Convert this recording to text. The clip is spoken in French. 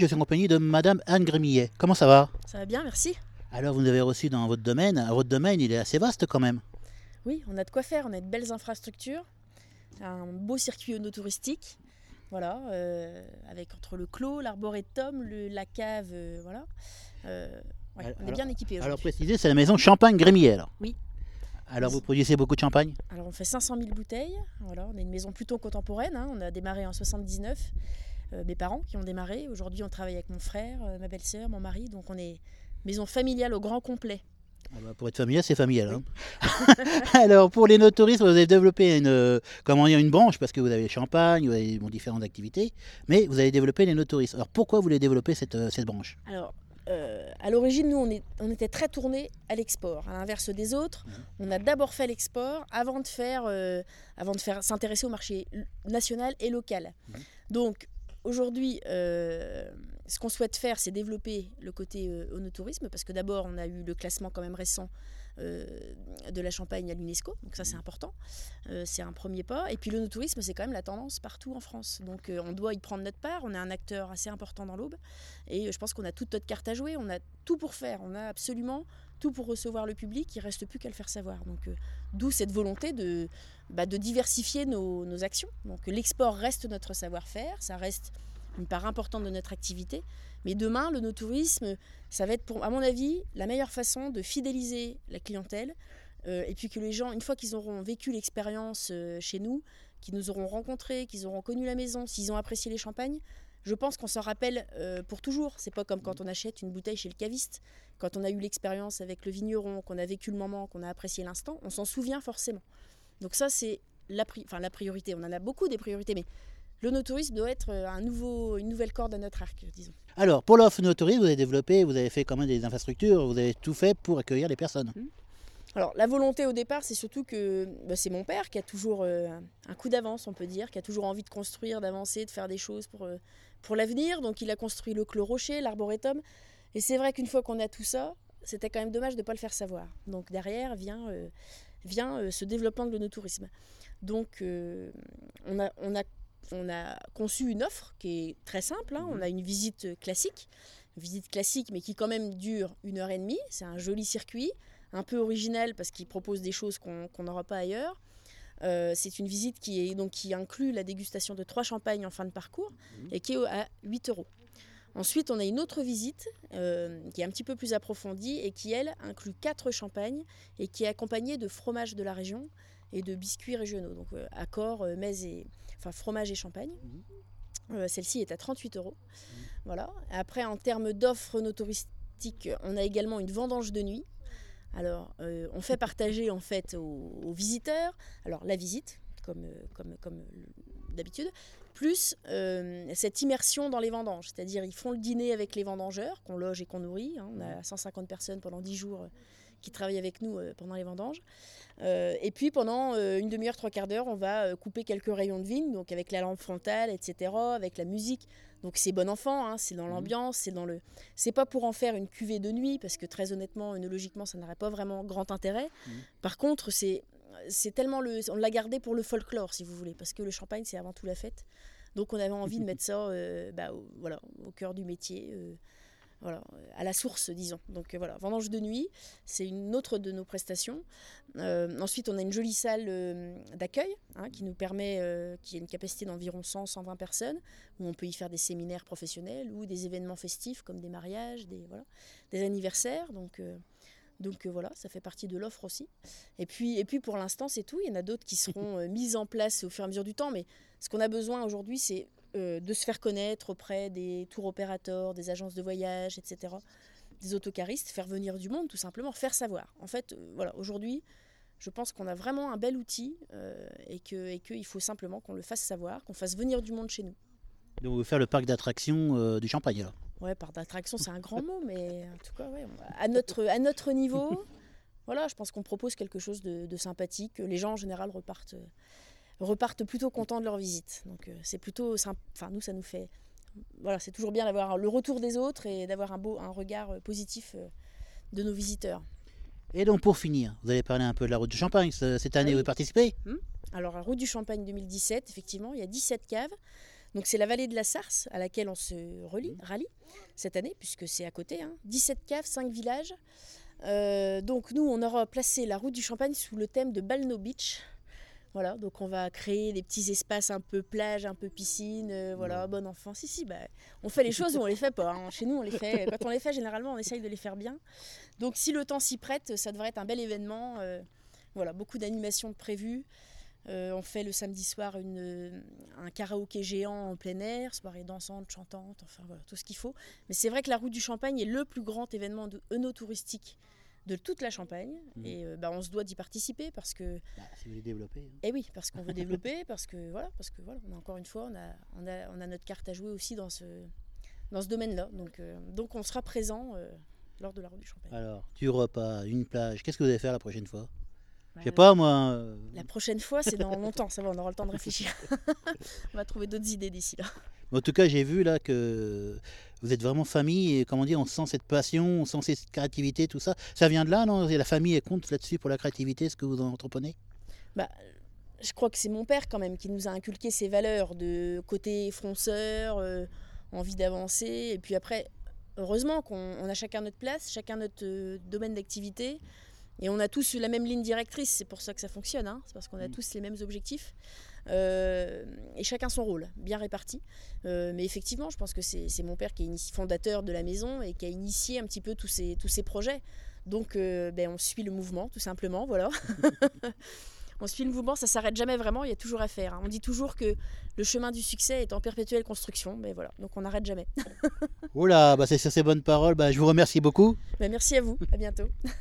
Je suis en compagnie de Madame Anne Grémillet. Comment ça va? Ça va bien, merci. Alors vous nous avez reçu dans votre domaine. Votre domaine, il est assez vaste quand même. Oui, on a de quoi faire, on a de belles infrastructures, un beau circuit touristique, voilà, euh, avec entre le clos, l'arboretum, la cave, euh, voilà. Euh, ouais, on est Alors- bien équipé. Alors précisez, c'est la maison Champagne Grémillet alors. Oui. Alors vous produisez beaucoup de champagne? Alors on fait 500 000 bouteilles, voilà, on est une maison plutôt contemporaine, hein, on a démarré en 79, euh, mes parents qui ont démarré, aujourd'hui on travaille avec mon frère, euh, ma belle-sœur, mon mari, donc on est maison familiale au grand complet. Ah bah, Pour être familial, c'est familial. hein. alors pour les no-touristes, vous avez développé une, euh, comment dire, une branche parce que vous avez le champagne, vous avez bon, différentes activités, mais vous avez développé les no-touristes. Alors pourquoi vous voulez développer cette, euh, cette branche? Alors, euh, à l'origine, nous, on, est- on était très tournés à l'export. À l'inverse des autres, on a d'abord fait l'export avant de faire, euh, avant de faire s'intéresser au marché national et local. Donc, aujourd'hui, euh, ce qu'on souhaite faire, c'est développer le côté euh, onotourisme, parce que d'abord, on a eu le classement quand même récent euh, de la Champagne à l'UNESCO, donc ça c'est important, Euh, c'est un premier pas. Et puis l'onotourisme, c'est quand même la tendance partout en France, donc on doit y prendre notre part, on est un acteur assez important dans l'Aube, et je pense qu'on a toute notre carte à jouer, on a tout pour faire, on a absolument tout pour recevoir le public, il reste plus qu'à le faire savoir. Donc euh, d'où cette volonté de, bah, diversifier nos, actions. Donc l'export reste notre savoir-faire, ça reste une part importante de notre activité, mais demain, le no-tourisme, ça va être, à mon avis, la meilleure façon de fidéliser la clientèle, euh, et puis que les gens, une fois qu'ils auront vécu l'expérience euh, chez nous, qu'ils nous auront rencontrés, qu'ils auront connu la maison, s'ils ont apprécié les champagnes, je pense qu'on s'en rappelle euh, pour toujours. C'est pas comme quand on achète une bouteille chez le caviste. Quand on a eu l'expérience avec le vigneron, qu'on a vécu le moment, qu'on a apprécié l'instant, on s'en souvient forcément. Donc ça, c'est la, pri- enfin, la priorité. On en a beaucoup des priorités, mais le no-tourisme doit être euh, un nouveau, une nouvelle corde à notre arc, disons. Alors pour l'offre no-tourisme, vous avez développé, vous avez fait quand même des infrastructures, vous avez tout fait pour accueillir les personnes. Alors la volonté au départ, c'est surtout que bah, c'est mon père qui a toujours euh, un coup d'avance, on peut dire, qui a toujours envie de construire, d'avancer, de faire des choses pour, euh, pour l'avenir. Donc il a construit le Clos Rocher, l'arboretum. Et c'est vrai qu'une fois qu'on a tout ça, c'était quand même dommage de ne pas le faire savoir. Donc derrière vient, euh, vient ce développement de l'onotourisme. Donc on, a, on, a, on a conçu une offre qui est très simple. hein. On a une visite classique, une visite classique mais qui quand même dure une heure et demie. C'est un joli circuit un peu original parce qu'il propose des choses qu'on n'aura pas ailleurs. Euh, c'est une visite qui, est, donc, qui inclut la dégustation de trois champagnes en fin de parcours et qui est à 8 euros. Ensuite, on a une autre visite euh, qui est un petit peu plus approfondie et qui, elle, inclut quatre champagnes et qui est accompagnée de fromage de la région et de biscuits régionaux. Donc, euh, accord, euh, mets et, enfin, fromage et champagne. Euh, Celle-ci est à 38 euros. Voilà. Après, en termes d'offres no touristiques, on a également une vendange de nuit. Alors, euh, on fait partager en fait aux, aux visiteurs, alors la visite, comme, euh, comme, comme euh, d'habitude, plus euh, cette immersion dans les vendanges. C'est-à-dire, ils font le dîner avec les vendangeurs, qu'on loge et qu'on nourrit. hein. On a 150 personnes pendant 10 jours qui travaillent avec nous euh, pendant les vendanges. Euh, et puis, pendant euh, une demi-heure, trois quarts d'heure, on va couper quelques rayons de vigne, donc avec la lampe frontale, etc., avec la musique. Donc, c'est bon enfant, hein, c'est dans l'ambiance, c'est dans le. C'est pas pour en faire une cuvée de nuit, parce que très honnêtement, œnologiquement, ça n'aurait pas vraiment grand intérêt. Par contre, c'est c'est tellement le. On l'a gardé pour le folklore, si vous voulez, parce que le champagne, c'est avant tout la fête. Donc, on avait envie de mettre ça euh, bah, au, voilà, au cœur du métier. euh, à la source, disons. Donc euh, voilà, vendange de nuit, c'est une autre de nos prestations. Euh, ensuite, on a une jolie salle euh, d'accueil hein, qui nous permet, qui a une capacité d'environ 100-120 personnes, où on peut y faire des séminaires professionnels ou des événements festifs comme des mariages, des, voilà, des anniversaires. Donc, donc voilà, ça fait partie de l'offre aussi. Et puis, et puis pour l'instant, c'est tout. Il y en a d'autres qui seront mises en place au fur et à mesure du temps. Mais ce qu'on a besoin aujourd'hui, c'est euh, de se faire connaître auprès des tours opérateurs, des agences de voyage, etc., des autocaristes, faire venir du monde, tout simplement, faire savoir. En fait, euh, voilà, aujourd'hui, je pense qu'on a vraiment un bel outil euh, et que et qu'il faut simplement qu'on le fasse savoir, qu'on fasse venir du monde chez nous. Donc, vous faire le parc d'attractions du Champagne alors? Ouais, par d'attraction, c'est un grand mot, mais en tout cas, ouais, à, notre, à notre niveau, voilà, je pense qu'on propose quelque chose de, de sympathique. Les gens, en général, repartent, repartent plutôt contents de leur visite. Donc, euh, c'est plutôt sympa. Enfin, nous, ça nous fait. Voilà, c'est toujours bien d'avoir le retour des autres et d'avoir un, beau, un regard euh, positif euh, de nos visiteurs. Et donc pour finir, vous allez parler un peu de la route du Champagne. Ce- Cette année, oui. vous participez? Alors, à Route du Champagne 2017, effectivement, il y a 17 caves. Donc c'est la vallée de la Sarse à laquelle on se relie, rallie cette année, puisque c'est à côté. Hein. 17 caves, 5 villages. Euh, donc nous, on aura placé la route du Champagne sous le thème de Balno Beach. Voilà, donc on va créer des petits espaces un peu plage, un peu piscine, euh, voilà, bon enfant. Si, si, bah, on fait les choses ou on les fait pas. hein. Chez nous, on les fait. Quand on les fait, généralement, on essaye de les faire bien. Donc si le temps s'y prête, ça devrait être un bel événement. euh, voilà, beaucoup d'animations prévues. Euh, on fait le samedi soir une, un karaoké géant en plein air, soirée dansante, chantante, enfin voilà, tout ce qu'il faut. Mais c'est vrai que la route du Champagne est le plus grand événement de touristique de toute la Champagne. Mhm. Et euh, bah, on se doit d'y participer parce que Bah, si vous voulez développer. hein. et oui, parce qu'on veut développer, parce que voilà, parce que voilà, on a encore une fois, on a, on a, on a notre carte à jouer aussi dans ce, dans ce domaine-là. Donc, euh, donc on sera présent euh, lors de la route du Champagne. Alors, du repas, une plage, qu'est-ce que vous allez faire la prochaine fois? Je sais Bah, pas, moi. euh, La prochaine fois, c'est dans longtemps, ça va, on aura le temps de réfléchir. on va trouver d'autres idées d'ici là. Mais En tout cas, j'ai vu là que vous êtes vraiment famille et comment dire, on sent cette passion, on sent cette créativité, tout ça. Ça vient de là, non? Et La famille elle compte là-dessus pour la créativité, ce que vous en entreprenez? Bah, je crois que c'est mon père quand même qui nous a inculqué ces valeurs de côté fronceur, euh, envie d'avancer. Et puis après, heureusement qu'on on a chacun notre place, chacun notre euh, domaine d'activité. Et on a tous la même ligne directrice, c'est pour ça que ça fonctionne, hein. c'est parce qu'on a Mm. tous les mêmes objectifs. Euh, et chacun son rôle, bien réparti. Euh, mais effectivement, je pense que c'est mon père qui est fondateur de la maison et qui a initié un petit peu tous ces, tous ces projets. Donc euh, ben, on suit le mouvement, tout simplement, voilà. on suit le mouvement, ça s'arrête jamais vraiment, il y a toujours à faire. hein. On dit toujours que le chemin du succès est en perpétuelle construction, mais voilà, donc on n'arrête jamais. Là, bah c'est sur ces bonnes paroles, bah, je vous remercie beaucoup. Ben, merci à vous, à bientôt.